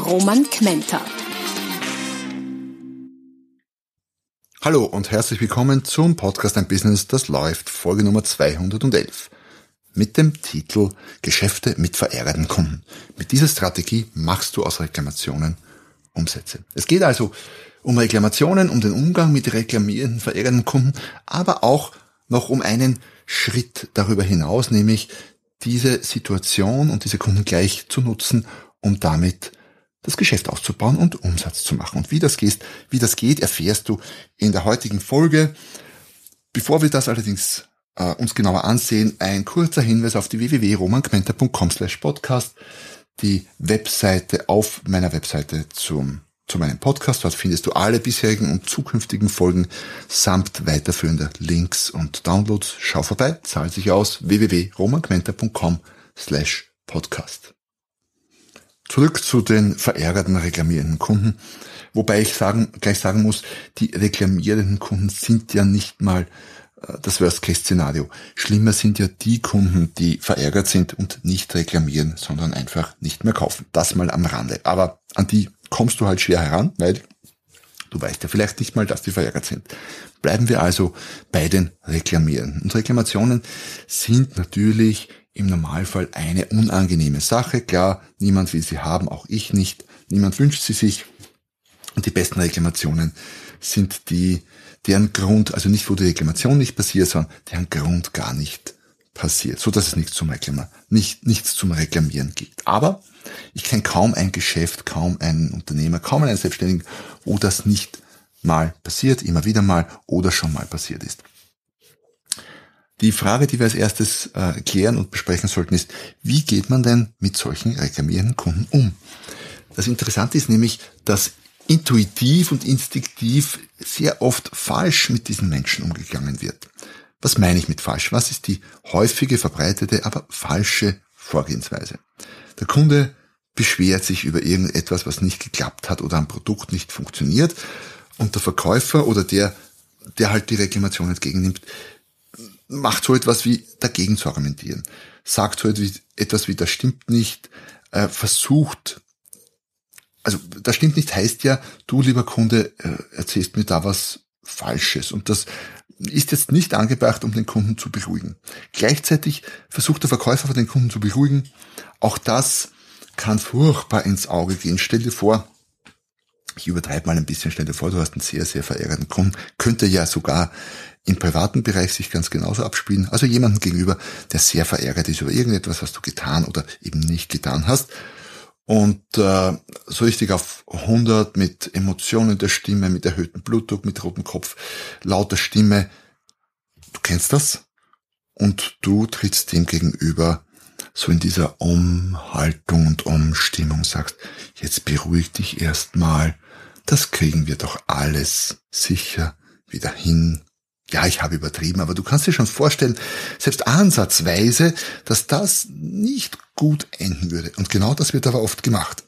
Roman Kmenter. Hallo und herzlich willkommen zum Podcast Ein Business, das läuft, Folge Nummer 211. Mit dem Titel Geschäfte mit verärgerten Kunden. Mit dieser Strategie machst du aus Reklamationen Umsätze. Es geht also um Reklamationen, um den Umgang mit reklamierenden, verärgerten Kunden, aber auch noch um einen Schritt darüber hinaus, nämlich diese Situation und diese Kunden gleich zu nutzen, um damit das Geschäft auszubauen und Umsatz zu machen. Und wie das geht, wie das geht, erfährst du in der heutigen Folge. Bevor wir das allerdings äh, uns genauer ansehen, ein kurzer Hinweis auf die www.romangmenta.com slash podcast, die Webseite auf meiner Webseite zum zu meinem Podcast. Dort findest du alle bisherigen und zukünftigen Folgen samt weiterführender Links und Downloads. Schau vorbei, zahlt sich aus www.romangmenta.com slash podcast. Zurück zu den verärgerten reklamierenden Kunden. Wobei ich sagen, gleich sagen muss, die reklamierenden Kunden sind ja nicht mal äh, das Worst-Case-Szenario. Schlimmer sind ja die Kunden, die verärgert sind und nicht reklamieren, sondern einfach nicht mehr kaufen. Das mal am Rande. Aber an die kommst du halt schwer heran, weil du weißt ja vielleicht nicht mal, dass die verärgert sind. Bleiben wir also bei den Reklamierenden. Und Reklamationen sind natürlich im Normalfall eine unangenehme Sache. Klar, niemand will sie haben, auch ich nicht. Niemand wünscht sie sich. Und die besten Reklamationen sind die, deren Grund, also nicht wo die Reklamation nicht passiert, sondern deren Grund gar nicht passiert, so dass es nichts zum Reklamieren, nicht, nichts zum Reklamieren gibt. Aber ich kenne kaum ein Geschäft, kaum einen Unternehmer, kaum einen Selbstständigen, wo das nicht mal passiert, immer wieder mal oder schon mal passiert ist. Die Frage, die wir als erstes äh, klären und besprechen sollten, ist, wie geht man denn mit solchen reklamierenden Kunden um? Das Interessante ist nämlich, dass intuitiv und instinktiv sehr oft falsch mit diesen Menschen umgegangen wird. Was meine ich mit falsch? Was ist die häufige, verbreitete, aber falsche Vorgehensweise? Der Kunde beschwert sich über irgendetwas, was nicht geklappt hat oder ein Produkt nicht funktioniert und der Verkäufer oder der, der halt die Reklamation entgegennimmt, macht so etwas wie dagegen zu argumentieren, sagt so etwas wie, das stimmt nicht, äh, versucht, also das stimmt nicht heißt ja, du lieber Kunde äh, erzählst mir da was Falsches und das ist jetzt nicht angebracht, um den Kunden zu beruhigen. Gleichzeitig versucht der Verkäufer den Kunden zu beruhigen. Auch das kann furchtbar ins Auge gehen. Stell dir vor, ich übertreibe mal ein bisschen, stell dir vor, du hast einen sehr, sehr verärgerten Kunden, könnte ja sogar im privaten Bereich sich ganz genauso abspielen. Also jemanden gegenüber, der sehr verärgert ist über irgendetwas, was du getan oder eben nicht getan hast. Und äh, so richtig auf 100 mit Emotionen der Stimme, mit erhöhtem Blutdruck, mit rotem Kopf, lauter Stimme. Du kennst das? Und du trittst dem gegenüber so in dieser Umhaltung und Umstimmung, sagst, jetzt beruhig dich erstmal, das kriegen wir doch alles sicher wieder hin ja, ich habe übertrieben, aber du kannst dir schon vorstellen, selbst ansatzweise, dass das nicht gut enden würde. Und genau das wird aber oft gemacht.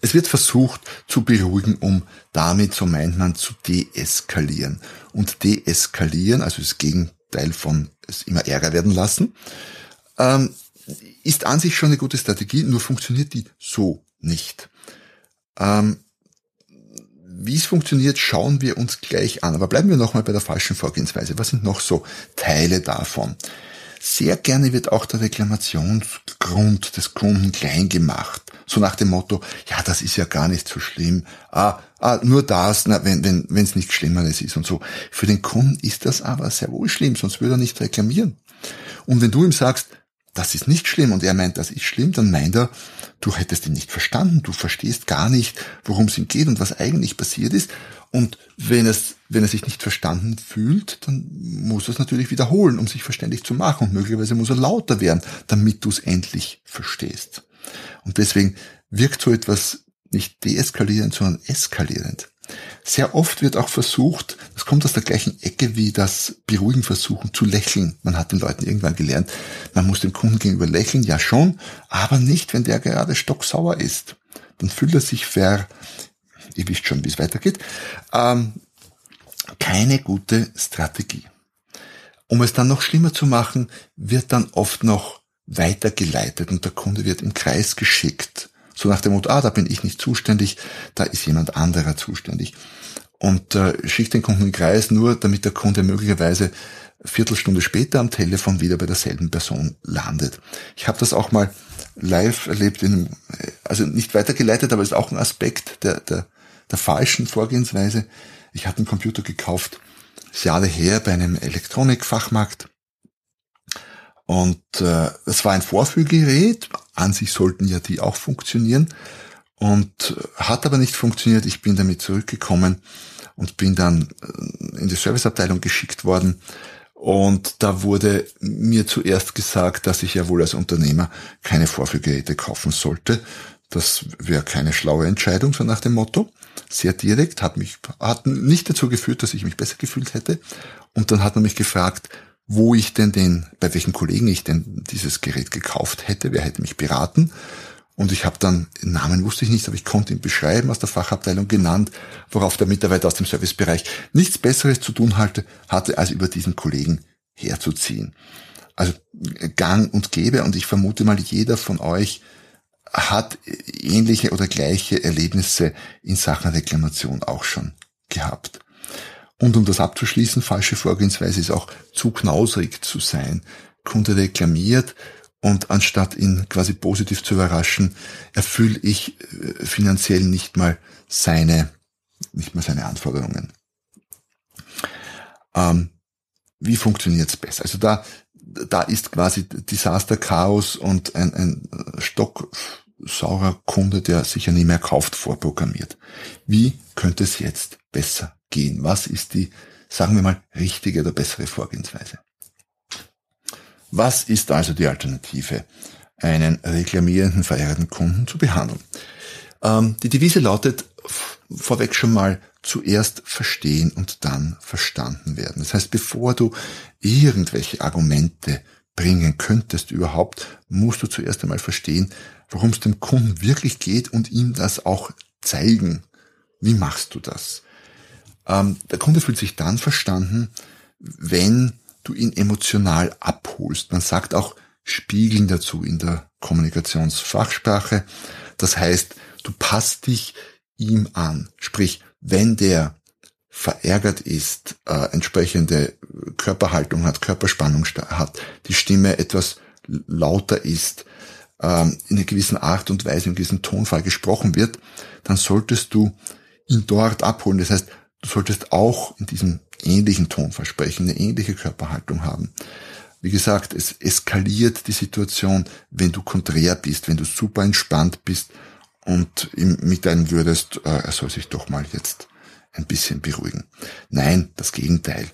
Es wird versucht zu beruhigen, um damit, so meint man, zu deeskalieren. Und deeskalieren, also das Gegenteil von es immer Ärger werden lassen, ähm, ist an sich schon eine gute Strategie, nur funktioniert die so nicht. Ähm, wie es funktioniert, schauen wir uns gleich an. Aber bleiben wir nochmal bei der falschen Vorgehensweise. Was sind noch so Teile davon? Sehr gerne wird auch der Reklamationsgrund des Kunden klein gemacht. So nach dem Motto, ja, das ist ja gar nicht so schlimm. Ah, ah nur das, na, wenn wenn wenn, es nichts Schlimmeres ist und so. Für den Kunden ist das aber sehr wohl schlimm, sonst würde er nicht reklamieren. Und wenn du ihm sagst, das ist nicht schlimm und er meint, das ist schlimm, dann meint er, du hättest ihn nicht verstanden, du verstehst gar nicht, worum es ihm geht und was eigentlich passiert ist. Und wenn es, wenn er sich nicht verstanden fühlt, dann muss er es natürlich wiederholen, um sich verständlich zu machen. Und möglicherweise muss er lauter werden, damit du es endlich verstehst. Und deswegen wirkt so etwas nicht deeskalierend, sondern eskalierend. Sehr oft wird auch versucht, das kommt aus der gleichen Ecke wie das Beruhigen versuchen, zu lächeln. Man hat den Leuten irgendwann gelernt, man muss dem Kunden gegenüber lächeln, ja schon, aber nicht, wenn der gerade stocksauer ist. Dann fühlt er sich ver, ihr wisst schon, wie es weitergeht, ähm, keine gute Strategie. Um es dann noch schlimmer zu machen, wird dann oft noch weitergeleitet und der Kunde wird im Kreis geschickt. So nach dem Motto, ah, da bin ich nicht zuständig, da ist jemand anderer zuständig. Und äh, schickt den Kunden im Kreis nur, damit der Kunde möglicherweise Viertelstunde später am Telefon wieder bei derselben Person landet. Ich habe das auch mal live erlebt, in, also nicht weitergeleitet, aber ist auch ein Aspekt der, der, der falschen Vorgehensweise. Ich hatte einen Computer gekauft, Jahre her bei einem Elektronikfachmarkt. Und äh, es war ein Vorführgerät, an sich sollten ja die auch funktionieren und äh, hat aber nicht funktioniert. Ich bin damit zurückgekommen und bin dann äh, in die Serviceabteilung geschickt worden. Und da wurde mir zuerst gesagt, dass ich ja wohl als Unternehmer keine Vorführgeräte kaufen sollte. Das wäre keine schlaue Entscheidung, so nach dem Motto. Sehr direkt, hat mich, hat nicht dazu geführt, dass ich mich besser gefühlt hätte. Und dann hat man mich gefragt, wo ich denn den, bei welchen Kollegen ich denn dieses Gerät gekauft hätte, wer hätte mich beraten. Und ich habe dann, Namen wusste ich nicht, aber ich konnte ihn beschreiben, aus der Fachabteilung genannt, worauf der Mitarbeiter aus dem Servicebereich nichts Besseres zu tun hatte, hatte als über diesen Kollegen herzuziehen. Also gang und gäbe und ich vermute mal, jeder von euch hat ähnliche oder gleiche Erlebnisse in Sachen Reklamation auch schon gehabt. Und um das abzuschließen, falsche Vorgehensweise ist auch zu knausrig zu sein. Kunde reklamiert und anstatt ihn quasi positiv zu überraschen, erfülle ich äh, finanziell nicht mal seine, nicht mal seine Anforderungen. Ähm, wie funktioniert's besser? Also da, da ist quasi Desaster Chaos und ein, ein stocksaurer Kunde, der sicher nie mehr kauft, vorprogrammiert. Wie könnte es jetzt besser gehen? Was ist die, sagen wir mal, richtige oder bessere Vorgehensweise? Was ist also die Alternative, einen reklamierenden, verehrten Kunden zu behandeln? Ähm, die Devise lautet vorweg schon mal zuerst verstehen und dann verstanden werden. Das heißt, bevor du irgendwelche Argumente bringen könntest überhaupt, musst du zuerst einmal verstehen, worum es dem Kunden wirklich geht und ihm das auch zeigen. Wie machst du das? Ähm, der Kunde fühlt sich dann verstanden, wenn du ihn emotional abholst. Man sagt auch spiegeln dazu in der Kommunikationsfachsprache. Das heißt, du passt dich ihm an. Sprich, wenn der verärgert ist, äh, entsprechende Körperhaltung hat, Körperspannung hat, die Stimme etwas lauter ist, ähm, in einer gewissen Art und Weise, in einem gewissen Tonfall gesprochen wird, dann solltest du ihn dort abholen. Das heißt, Du solltest auch in diesem ähnlichen Ton versprechen, eine ähnliche Körperhaltung haben. Wie gesagt, es eskaliert die Situation, wenn du konträr bist, wenn du super entspannt bist und ihm mitteilen würdest, äh, er soll sich doch mal jetzt ein bisschen beruhigen. Nein, das Gegenteil.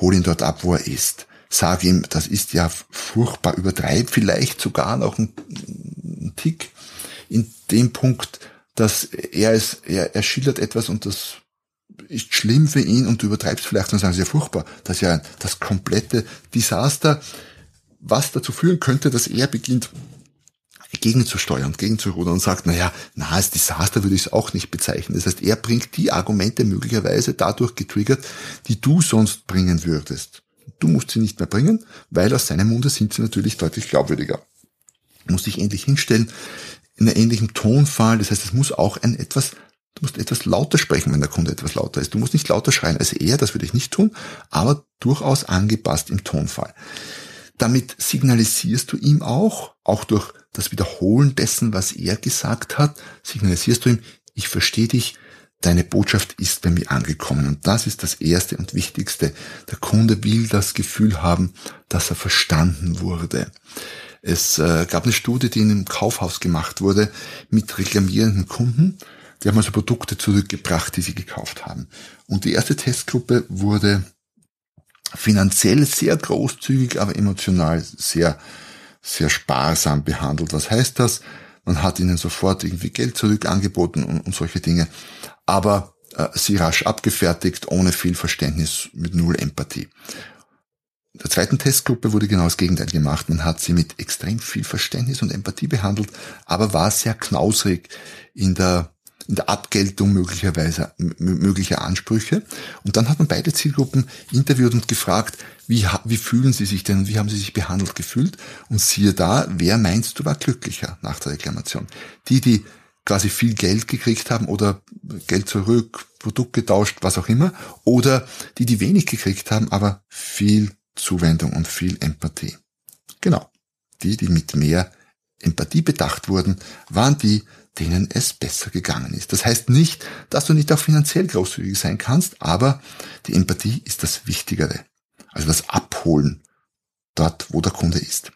Hol ihn dort ab, wo er ist. Sag ihm, das ist ja furchtbar, übertreib vielleicht sogar noch einen Tick in dem Punkt, dass er es, er, er schildert etwas und das ist schlimm für ihn und du übertreibst vielleicht und sagst, ja furchtbar, das ist ja das komplette Desaster, was dazu führen könnte, dass er beginnt gegenzusteuern, gegenzurudern und sagt, naja, na, als Desaster würde ich es auch nicht bezeichnen. Das heißt, er bringt die Argumente möglicherweise dadurch getriggert, die du sonst bringen würdest. Du musst sie nicht mehr bringen, weil aus seinem Munde sind sie natürlich deutlich glaubwürdiger. Du musst dich endlich hinstellen in einem ähnlichen Tonfall. Das heißt, es muss auch ein etwas Du musst etwas lauter sprechen, wenn der Kunde etwas lauter ist. Du musst nicht lauter schreien als er, das würde ich nicht tun, aber durchaus angepasst im Tonfall. Damit signalisierst du ihm auch, auch durch das Wiederholen dessen, was er gesagt hat, signalisierst du ihm, ich verstehe dich, deine Botschaft ist bei mir angekommen. Und das ist das Erste und Wichtigste. Der Kunde will das Gefühl haben, dass er verstanden wurde. Es äh, gab eine Studie, die in einem Kaufhaus gemacht wurde mit reklamierenden Kunden die haben also Produkte zurückgebracht, die sie gekauft haben. Und die erste Testgruppe wurde finanziell sehr großzügig, aber emotional sehr, sehr sparsam behandelt. Was heißt das? man hat ihnen sofort irgendwie Geld zurück angeboten und, und solche Dinge, aber äh, sie rasch abgefertigt, ohne viel Verständnis, mit null Empathie. In der zweiten Testgruppe wurde genau das Gegenteil gemacht. Man hat sie mit extrem viel Verständnis und Empathie behandelt, aber war sehr knausrig in der in der Abgeltung möglicherweise möglicher Ansprüche. Und dann hat man beide Zielgruppen interviewt und gefragt, wie, wie fühlen sie sich denn, wie haben sie sich behandelt gefühlt? Und siehe da, wer meinst du war glücklicher nach der Reklamation? Die, die quasi viel Geld gekriegt haben oder Geld zurück, Produkt getauscht, was auch immer, oder die, die wenig gekriegt haben, aber viel Zuwendung und viel Empathie. Genau. Die, die mit mehr Empathie bedacht wurden, waren die, denen es besser gegangen ist. Das heißt nicht, dass du nicht auch finanziell großzügig sein kannst, aber die Empathie ist das Wichtigere. Also das Abholen dort, wo der Kunde ist.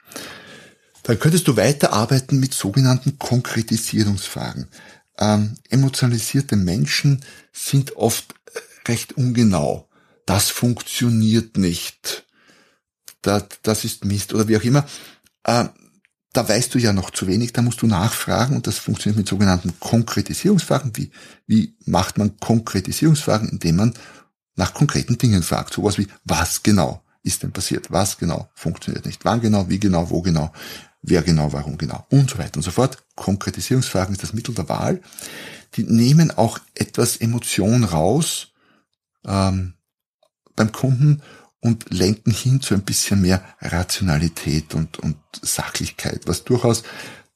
Dann könntest du weiterarbeiten mit sogenannten Konkretisierungsfragen. Ähm, emotionalisierte Menschen sind oft recht ungenau. Das funktioniert nicht. Das, das ist Mist oder wie auch immer. Ähm, da weißt du ja noch zu wenig, da musst du nachfragen und das funktioniert mit sogenannten Konkretisierungsfragen. Wie, wie macht man Konkretisierungsfragen, indem man nach konkreten Dingen fragt? Sowas wie, was genau ist denn passiert? Was genau funktioniert nicht? Wann genau? Wie genau? Wo genau? Wer genau? Warum genau? Und so weiter und so fort. Konkretisierungsfragen ist das Mittel der Wahl. Die nehmen auch etwas Emotion raus ähm, beim Kunden und lenken hin zu ein bisschen mehr Rationalität und, und Sachlichkeit, was durchaus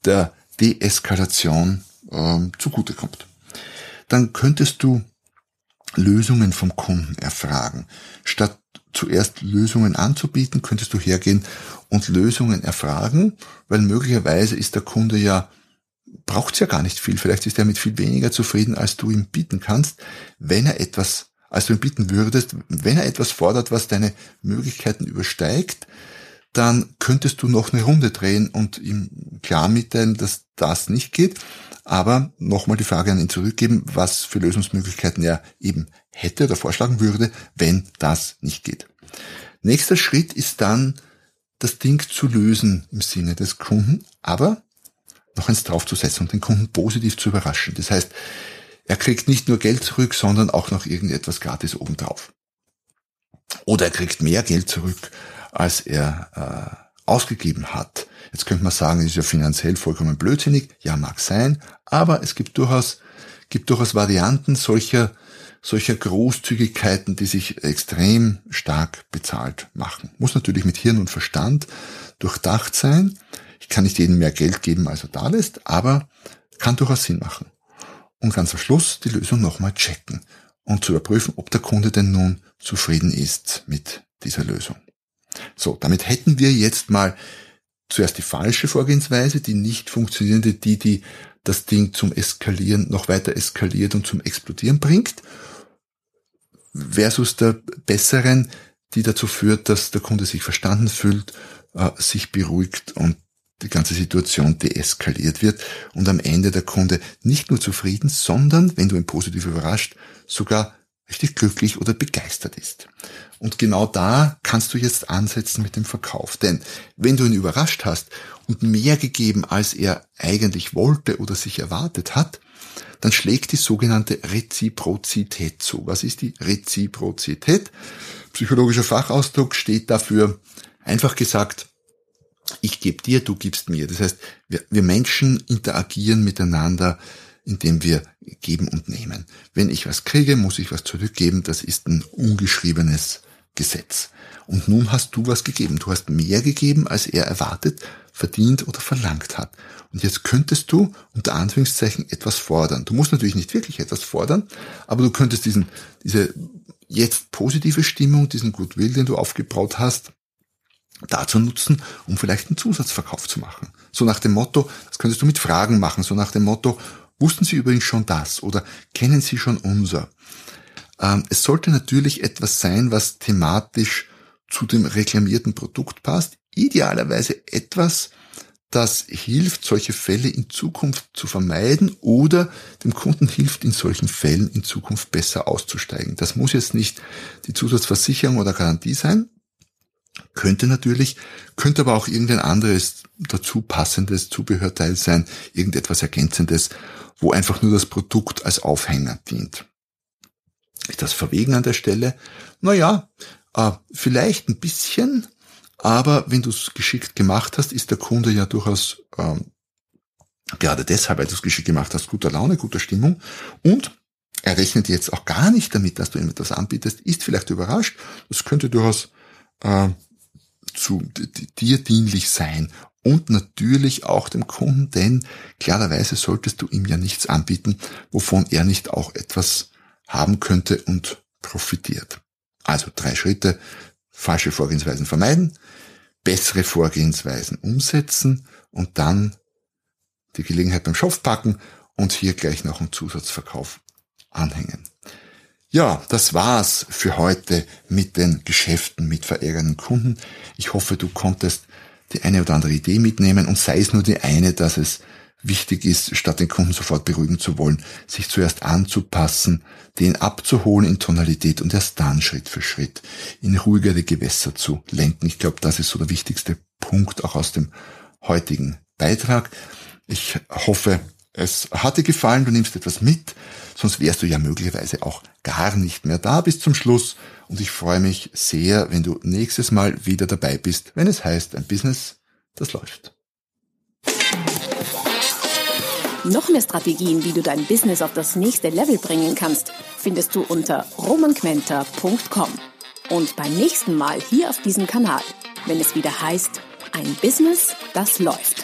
der Deeskalation ähm, zugutekommt. Dann könntest du Lösungen vom Kunden erfragen. Statt zuerst Lösungen anzubieten, könntest du hergehen und Lösungen erfragen, weil möglicherweise ist der Kunde ja braucht ja gar nicht viel. Vielleicht ist er mit viel weniger zufrieden, als du ihm bieten kannst, wenn er etwas als du ihn bitten würdest, wenn er etwas fordert, was deine Möglichkeiten übersteigt, dann könntest du noch eine Runde drehen und ihm klar mitteilen, dass das nicht geht. Aber nochmal die Frage an ihn zurückgeben, was für Lösungsmöglichkeiten er eben hätte oder vorschlagen würde, wenn das nicht geht. Nächster Schritt ist dann, das Ding zu lösen im Sinne des Kunden, aber noch eins draufzusetzen und den Kunden positiv zu überraschen. Das heißt, er kriegt nicht nur Geld zurück, sondern auch noch irgendetwas gratis obendrauf. Oder er kriegt mehr Geld zurück, als er äh, ausgegeben hat. Jetzt könnte man sagen, ist ja finanziell vollkommen blödsinnig. Ja, mag sein, aber es gibt durchaus, gibt durchaus Varianten solcher, solcher Großzügigkeiten, die sich extrem stark bezahlt machen. Muss natürlich mit Hirn und Verstand durchdacht sein. Ich kann nicht jedem mehr Geld geben, als er da lässt, aber kann durchaus Sinn machen und ganz am Schluss die Lösung nochmal checken und zu überprüfen, ob der Kunde denn nun zufrieden ist mit dieser Lösung. So, damit hätten wir jetzt mal zuerst die falsche Vorgehensweise, die nicht funktionierende, die, die das Ding zum Eskalieren noch weiter eskaliert und zum Explodieren bringt, versus der besseren, die dazu führt, dass der Kunde sich verstanden fühlt, äh, sich beruhigt und die ganze Situation deeskaliert wird und am Ende der Kunde nicht nur zufrieden, sondern, wenn du ihn positiv überrascht, sogar richtig glücklich oder begeistert ist. Und genau da kannst du jetzt ansetzen mit dem Verkauf. Denn wenn du ihn überrascht hast und mehr gegeben, als er eigentlich wollte oder sich erwartet hat, dann schlägt die sogenannte Reziprozität zu. Was ist die Reziprozität? Psychologischer Fachausdruck steht dafür, einfach gesagt, ich gebe dir, du gibst mir. Das heißt, wir, wir Menschen interagieren miteinander, indem wir geben und nehmen. Wenn ich was kriege, muss ich was zurückgeben. Das ist ein ungeschriebenes Gesetz. Und nun hast du was gegeben. Du hast mehr gegeben, als er erwartet, verdient oder verlangt hat. Und jetzt könntest du unter Anführungszeichen etwas fordern. Du musst natürlich nicht wirklich etwas fordern, aber du könntest diesen, diese jetzt positive Stimmung, diesen Goodwill, den du aufgebaut hast, dazu nutzen, um vielleicht einen Zusatzverkauf zu machen. So nach dem Motto, das könntest du mit Fragen machen, so nach dem Motto, wussten Sie übrigens schon das oder kennen Sie schon unser? Ähm, es sollte natürlich etwas sein, was thematisch zu dem reklamierten Produkt passt. Idealerweise etwas, das hilft, solche Fälle in Zukunft zu vermeiden oder dem Kunden hilft, in solchen Fällen in Zukunft besser auszusteigen. Das muss jetzt nicht die Zusatzversicherung oder Garantie sein, Könnte natürlich, könnte aber auch irgendein anderes dazu passendes Zubehörteil sein, irgendetwas Ergänzendes, wo einfach nur das Produkt als Aufhänger dient. Ist das verwegen an der Stelle? Naja, äh, vielleicht ein bisschen, aber wenn du es geschickt gemacht hast, ist der Kunde ja durchaus ähm, gerade deshalb, weil du es geschickt gemacht hast, guter Laune, guter Stimmung und er rechnet jetzt auch gar nicht damit, dass du ihm etwas anbietest, ist vielleicht überrascht. Das könnte durchaus äh, zu dir dienlich sein und natürlich auch dem Kunden, denn klarerweise solltest du ihm ja nichts anbieten, wovon er nicht auch etwas haben könnte und profitiert. Also drei Schritte, falsche Vorgehensweisen vermeiden, bessere Vorgehensweisen umsetzen und dann die Gelegenheit beim Schopf packen und hier gleich noch einen Zusatzverkauf anhängen. Ja, das war's für heute mit den Geschäften mit verärgernden Kunden. Ich hoffe, du konntest die eine oder andere Idee mitnehmen und sei es nur die eine, dass es wichtig ist, statt den Kunden sofort beruhigen zu wollen, sich zuerst anzupassen, den abzuholen in Tonalität und erst dann Schritt für Schritt in ruhigere Gewässer zu lenken. Ich glaube, das ist so der wichtigste Punkt auch aus dem heutigen Beitrag. Ich hoffe, es hat dir gefallen, du nimmst etwas mit, sonst wärst du ja möglicherweise auch gar nicht mehr da bis zum Schluss. Und ich freue mich sehr, wenn du nächstes Mal wieder dabei bist, wenn es heißt, ein Business, das läuft. Noch mehr Strategien, wie du dein Business auf das nächste Level bringen kannst, findest du unter romanquenter.com. Und beim nächsten Mal hier auf diesem Kanal, wenn es wieder heißt, ein Business, das läuft.